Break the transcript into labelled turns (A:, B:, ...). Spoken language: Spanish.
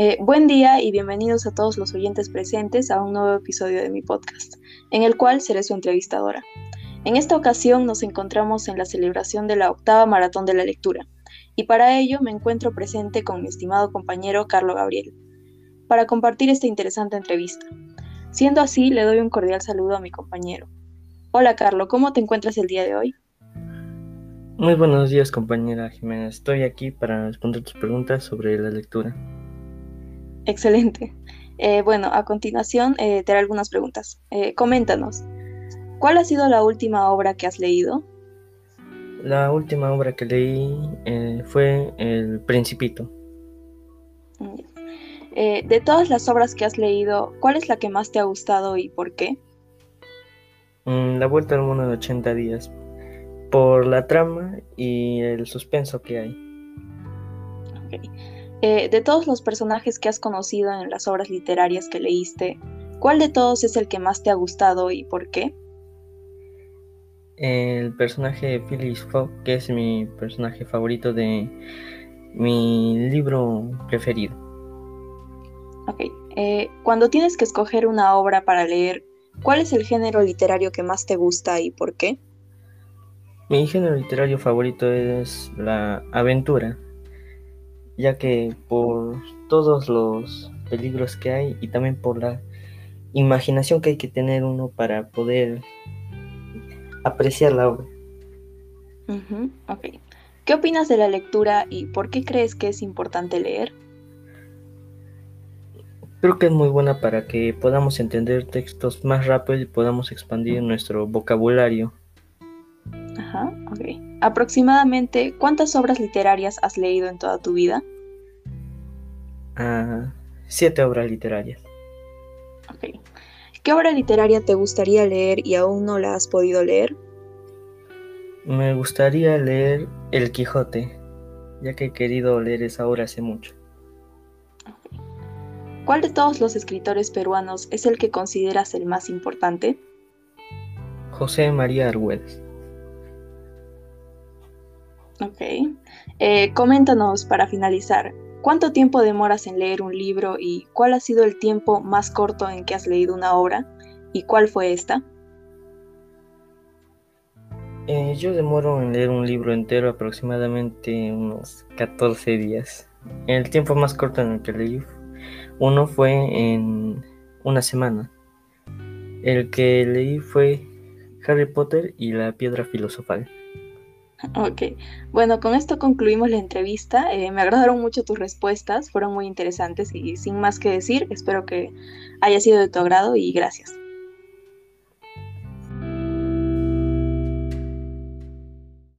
A: Eh, buen día y bienvenidos a todos los oyentes presentes a un nuevo episodio de mi podcast, en el cual seré su entrevistadora. En esta ocasión nos encontramos en la celebración de la octava maratón de la lectura, y para ello me encuentro presente con mi estimado compañero Carlo Gabriel, para compartir esta interesante entrevista. Siendo así, le doy un cordial saludo a mi compañero. Hola Carlo, ¿cómo te encuentras el día de hoy?
B: Muy buenos días compañera Jimena, estoy aquí para responder tus preguntas sobre la lectura.
A: Excelente. Eh, bueno, a continuación eh, te haré algunas preguntas. Eh, coméntanos, ¿cuál ha sido la última obra que has leído?
B: La última obra que leí fue El Principito.
A: de todas las obras que has leído, ¿cuál es la que más te ha gustado y por qué?
B: Mm, la Vuelta al Mundo de 80 días, por la trama y el suspenso que hay.
A: Okay. Eh, de todos los personajes que has conocido en las obras literarias que leíste, ¿cuál de todos es el que más te ha gustado y por qué?
B: El personaje de Phyllis Fogg, que es mi personaje favorito de mi libro preferido.
A: Ok. Eh, cuando tienes que escoger una obra para leer, ¿cuál es el género literario que más te gusta y por qué?
B: Mi género literario favorito es la aventura ya que por todos los peligros que hay y también por la imaginación que hay que tener uno para poder apreciar la obra.
A: ¿Qué opinas de la lectura y por qué crees que es importante leer?
B: Creo que es muy buena para que podamos entender textos más rápido y podamos expandir nuestro vocabulario.
A: Ajá. Aproximadamente, ¿cuántas obras literarias has leído en toda tu vida?
B: Ah, siete obras literarias.
A: ¿Qué obra literaria te gustaría leer y aún no la has podido leer?
B: Me gustaría leer El Quijote, ya que he querido leer esa obra hace mucho.
A: ¿Cuál de todos los escritores peruanos es el que consideras el más importante?
B: José María Argüelles.
A: Ok. Eh, coméntanos para finalizar, ¿cuánto tiempo demoras en leer un libro y cuál ha sido el tiempo más corto en que has leído una obra y cuál fue esta?
B: Eh, yo demoro en leer un libro entero aproximadamente unos 14 días. El tiempo más corto en el que leí uno fue en una semana. El que leí fue Harry Potter y la piedra filosofal.
A: Ok, bueno, con esto concluimos la entrevista. Eh, me agradaron mucho tus respuestas, fueron muy interesantes y sin más que decir, espero que haya sido de tu agrado y gracias.